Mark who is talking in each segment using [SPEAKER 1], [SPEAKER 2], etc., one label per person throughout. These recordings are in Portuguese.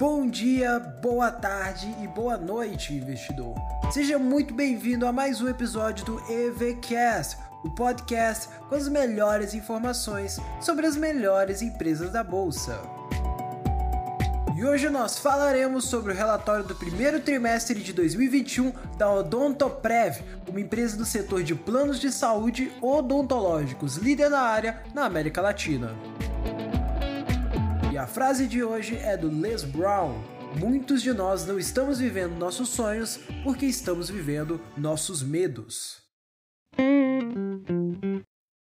[SPEAKER 1] Bom dia, boa tarde e boa noite, investidor. Seja muito bem-vindo a mais um episódio do EVCast, o podcast com as melhores informações sobre as melhores empresas da bolsa. E hoje nós falaremos sobre o relatório do primeiro trimestre de 2021 da Odontoprev, uma empresa do setor de planos de saúde odontológicos líder na área na América Latina. A frase de hoje é do Les Brown. Muitos de nós não estamos vivendo nossos sonhos porque estamos vivendo nossos medos.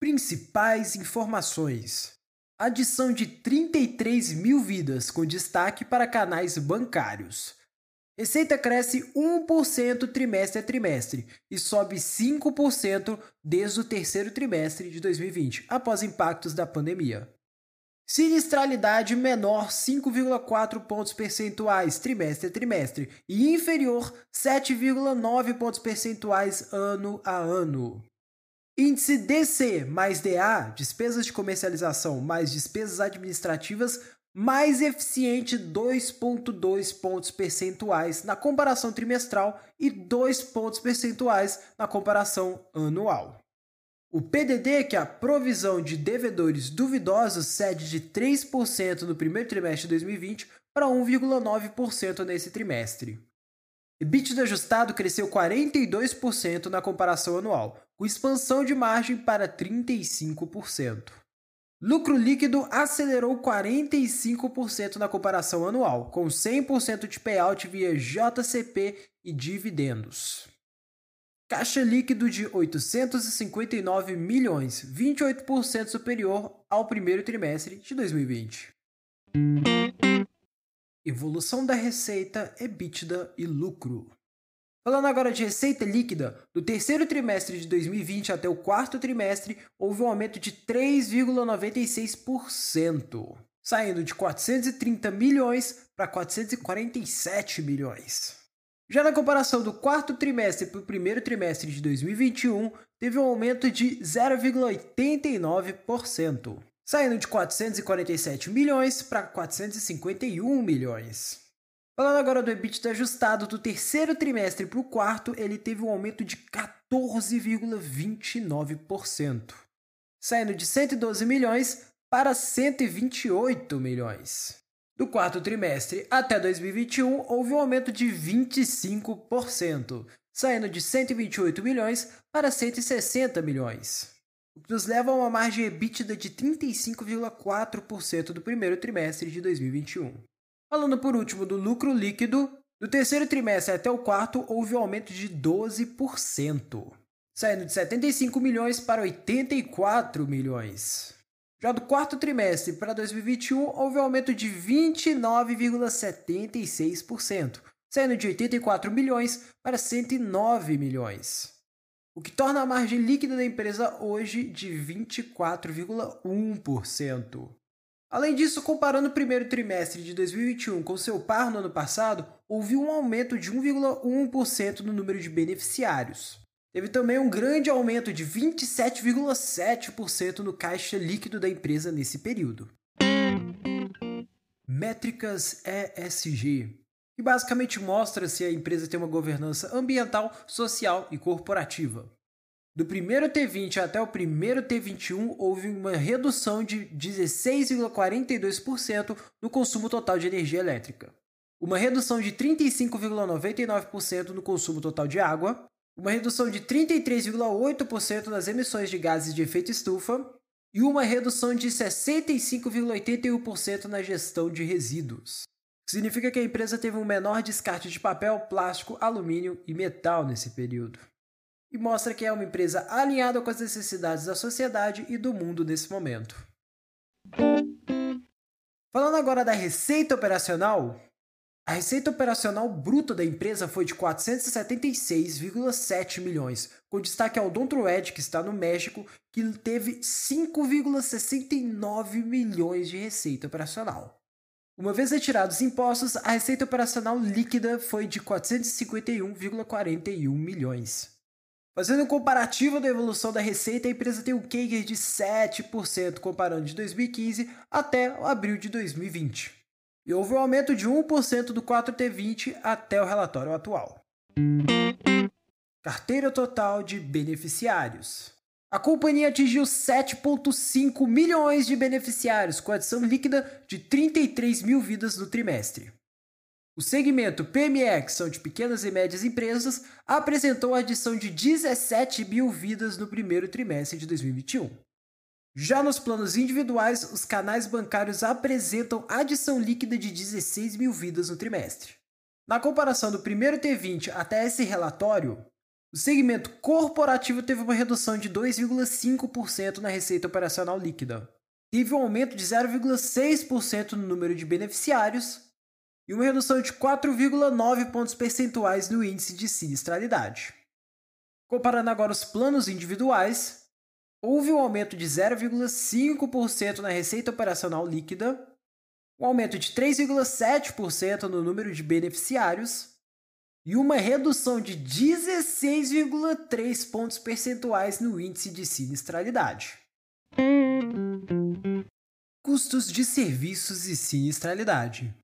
[SPEAKER 1] Principais informações: adição de 33 mil vidas, com destaque para canais bancários. Receita cresce 1% trimestre a trimestre e sobe 5% desde o terceiro trimestre de 2020, após impactos da pandemia. Sinistralidade menor 5,4 pontos percentuais trimestre a trimestre e inferior 7,9 pontos percentuais ano a ano. Índice DC mais DA, despesas de comercialização mais despesas administrativas, mais eficiente 2,2 pontos percentuais na comparação trimestral e 2 pontos percentuais na comparação anual. O PDD, que é a provisão de devedores duvidosos, cede de 3% no primeiro trimestre de 2020 para 1,9% nesse trimestre. EBITDA ajustado cresceu 42% na comparação anual, com expansão de margem para 35%. Lucro líquido acelerou 45% na comparação anual, com 100% de payout via JCP e dividendos. Caixa líquido de 859 milhões, 28% superior ao primeiro trimestre de 2020. Evolução da receita, EBITDA e lucro. Falando agora de receita líquida, do terceiro trimestre de 2020 até o quarto trimestre, houve um aumento de 3,96%, saindo de 430 milhões para 447 milhões. Já na comparação do quarto trimestre para o primeiro trimestre de 2021, teve um aumento de 0,89%, saindo de 447 milhões para 451 milhões. Falando agora do EBITDA ajustado do terceiro trimestre para o quarto, ele teve um aumento de 14,29%, saindo de 112 milhões para 128 milhões. Do quarto trimestre até 2021, houve um aumento de 25%, saindo de 128 milhões para 160 milhões, o que nos leva a uma margem EBITDA de 35,4% do primeiro trimestre de 2021. Falando por último do lucro líquido, do terceiro trimestre até o quarto houve um aumento de 12%, saindo de 75 milhões para 84 milhões. Já do quarto trimestre para 2021, houve um aumento de 29,76%, saindo de 84 milhões para 109 milhões, o que torna a margem líquida da empresa hoje de 24,1%. Além disso, comparando o primeiro trimestre de 2021 com seu par no ano passado, houve um aumento de 1,1% no número de beneficiários. Teve também um grande aumento de 27,7% no caixa líquido da empresa nesse período. Métricas ESG, que basicamente mostra se a empresa tem uma governança ambiental, social e corporativa. Do primeiro T20 até o primeiro T21, houve uma redução de 16,42% no consumo total de energia elétrica, uma redução de 35,99% no consumo total de água, uma redução de 33,8% nas emissões de gases de efeito estufa e uma redução de 65,81% na gestão de resíduos. Significa que a empresa teve um menor descarte de papel, plástico, alumínio e metal nesse período. E mostra que é uma empresa alinhada com as necessidades da sociedade e do mundo nesse momento. Falando agora da receita operacional, a receita operacional bruta da empresa foi de 476,7 milhões, com destaque ao Dontroed, que está no México, que teve 5,69 milhões de receita operacional. Uma vez retirados os impostos, a receita operacional líquida foi de 451,41 milhões. Fazendo um comparativo da evolução da receita, a empresa tem um CAGR de 7% comparando de 2015 até abril de 2020. E houve um aumento de 1% do 4T20 até o relatório atual. Carteira total de beneficiários. A companhia atingiu 7,5 milhões de beneficiários, com adição líquida de 33 mil vidas no trimestre. O segmento PME, que são de pequenas e médias empresas, apresentou a adição de 17 mil vidas no primeiro trimestre de 2021. Já nos planos individuais, os canais bancários apresentam adição líquida de 16 mil vidas no trimestre. Na comparação do primeiro T20 até esse relatório, o segmento corporativo teve uma redução de 2,5% na receita operacional líquida. Teve um aumento de 0,6% no número de beneficiários e uma redução de 4,9 pontos percentuais no índice de sinistralidade. Comparando agora os planos individuais, houve um aumento de 0,5% na receita operacional líquida, um aumento de 3,7% no número de beneficiários e uma redução de 16,3 pontos percentuais no índice de sinistralidade. Custos de serviços e sinistralidade.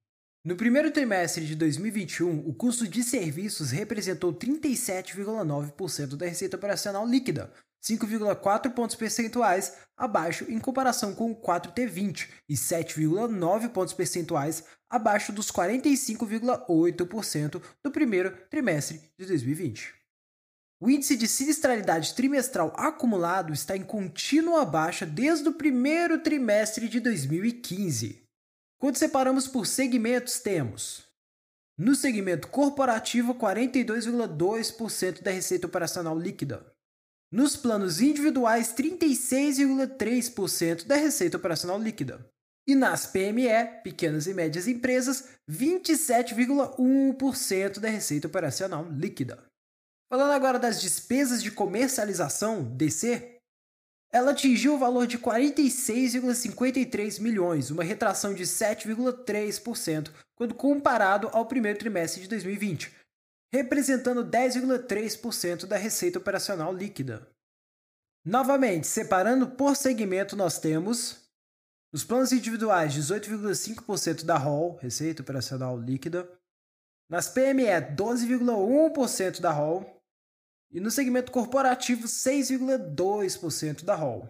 [SPEAKER 1] No primeiro trimestre de 2021, o custo de serviços representou 37,9% da receita operacional líquida, 5,4 pontos percentuais abaixo em comparação com o 4T20 e 7,9 pontos percentuais abaixo dos 45,8% do primeiro trimestre de 2020. O índice de sinistralidade trimestral acumulado está em contínua baixa desde o primeiro trimestre de 2015. Quando separamos por segmentos, temos no segmento corporativo 42,2% da receita operacional líquida. Nos planos individuais, 36,3% da receita operacional líquida. E nas PME, pequenas e médias empresas, 27,1% da receita operacional líquida. Falando agora das despesas de comercialização, DC, ela atingiu o valor de 46,53 milhões, uma retração de 7,3% quando comparado ao primeiro trimestre de 2020, representando 10,3% da receita operacional líquida. Novamente, separando por segmento, nós temos os planos individuais 18,5% da ROL, receita operacional líquida, nas PME 12,1% da ROL, e no segmento corporativo 6,2% da ROL.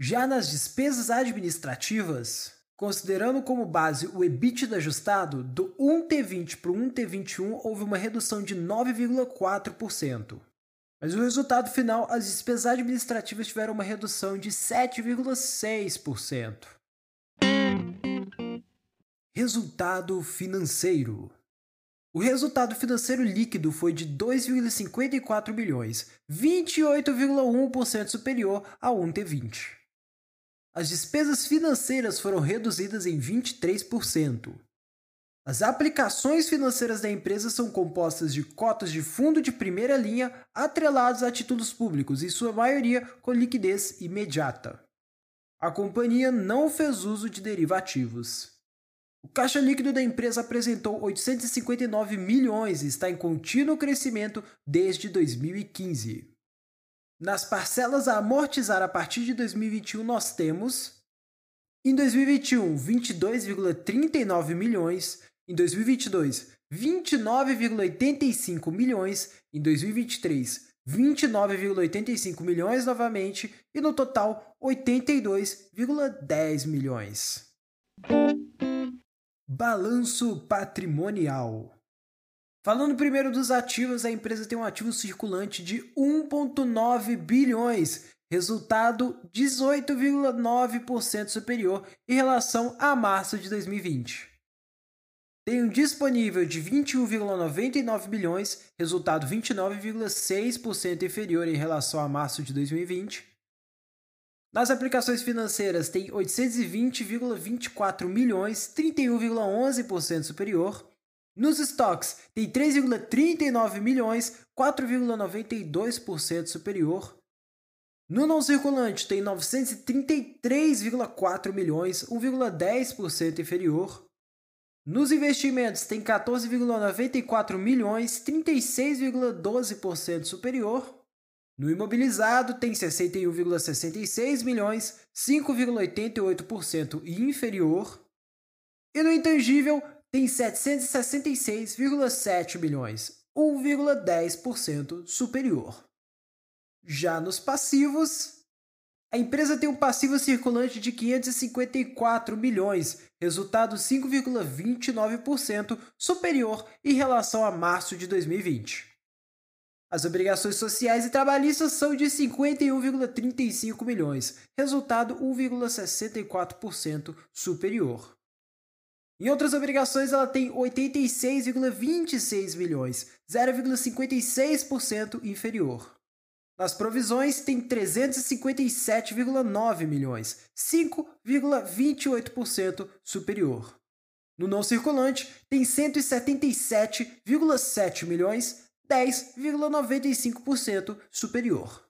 [SPEAKER 1] Já nas despesas administrativas, considerando como base o EBITDA ajustado, do 1T20 para o 1T21 houve uma redução de 9,4%. Mas o resultado final, as despesas administrativas tiveram uma redução de 7,6%. Resultado financeiro. O resultado financeiro líquido foi de 2,54 bilhões, 28,1% superior ao 1T20. As despesas financeiras foram reduzidas em 23%. As aplicações financeiras da empresa são compostas de cotas de fundo de primeira linha atrelados a títulos públicos, em sua maioria com liquidez imediata. A companhia não fez uso de derivativos. O caixa líquido da empresa apresentou 859 milhões e está em contínuo crescimento desde 2015. Nas parcelas a amortizar a partir de 2021, nós temos em 2021 22,39 milhões, em 2022 29,85 milhões, em 2023 29,85 milhões novamente e no total 82,10 milhões. Balanço patrimonial. Falando primeiro dos ativos, a empresa tem um ativo circulante de 1,9 bilhões, resultado 18,9% superior em relação a março de 2020. Tem um disponível de 21,99 bilhões, resultado 29,6% inferior em relação a março de 2020. Nas aplicações financeiras tem 820,24 milhões, 31,11% superior. Nos estoques tem 3,39 milhões, 4,92% superior. No não circulante tem 933,4 milhões, 1,10% inferior. Nos investimentos tem 14,94 milhões, 36,12% superior. No imobilizado, tem 61,66 milhões, 5,88% inferior. E no intangível tem 766,7 milhões, 1,10% superior. Já nos passivos, a empresa tem um passivo circulante de 554 milhões, resultado 5,29% superior em relação a março de 2020. As obrigações sociais e trabalhistas são de 51,35 milhões, resultado 1,64% superior. Em outras obrigações, ela tem 86,26 milhões, 0,56% inferior. Nas provisões, tem 357,9 milhões, 5,28% superior. No não circulante, tem 177,7 milhões, 10,95% superior.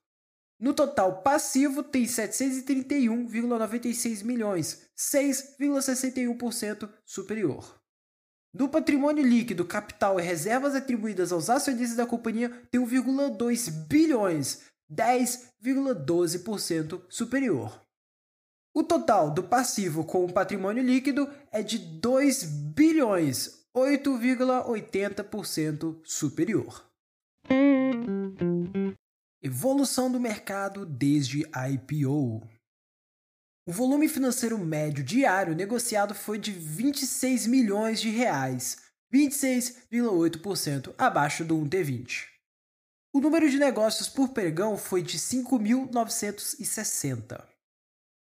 [SPEAKER 1] No total passivo, tem 731,96 milhões, 6,61% superior. No patrimônio líquido, capital e reservas atribuídas aos acionistas da companhia tem 1,2 bilhões, 10,12% superior. O total do passivo com o patrimônio líquido é de 2 bilhões, 8,80% superior. Evolução do mercado desde a IPO. O volume financeiro médio diário negociado foi de 26 milhões de reais, 26,8% abaixo do 1T20. O número de negócios por pregão foi de 5.960.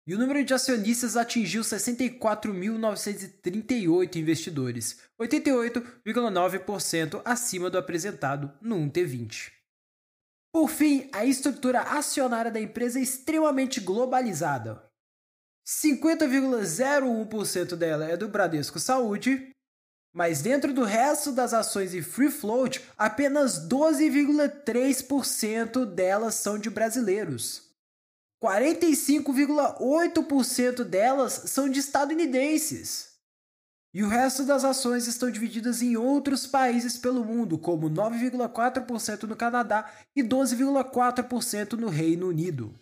[SPEAKER 1] E o número de acionistas atingiu 64.938 investidores, 88,9% acima do apresentado no 1T20. Por fim, a estrutura acionária da empresa é extremamente globalizada. 50,01% dela é do Bradesco Saúde, mas dentro do resto das ações e free float, apenas 12,3% delas são de brasileiros. 45,8% delas são de estadunidenses. E o resto das ações estão divididas em outros países pelo mundo, como 9,4% no Canadá e 12,4% no Reino Unido.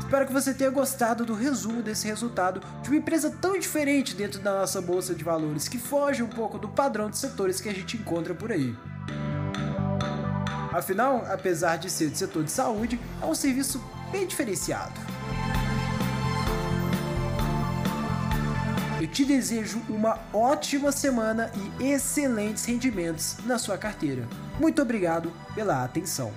[SPEAKER 1] Espero que você tenha gostado do resumo desse resultado de uma empresa tão diferente dentro da nossa bolsa de valores, que foge um pouco do padrão de setores que a gente encontra por aí. Afinal, apesar de ser do setor de saúde, é um serviço bem diferenciado. Eu te desejo uma ótima semana e excelentes rendimentos na sua carteira. Muito obrigado pela atenção.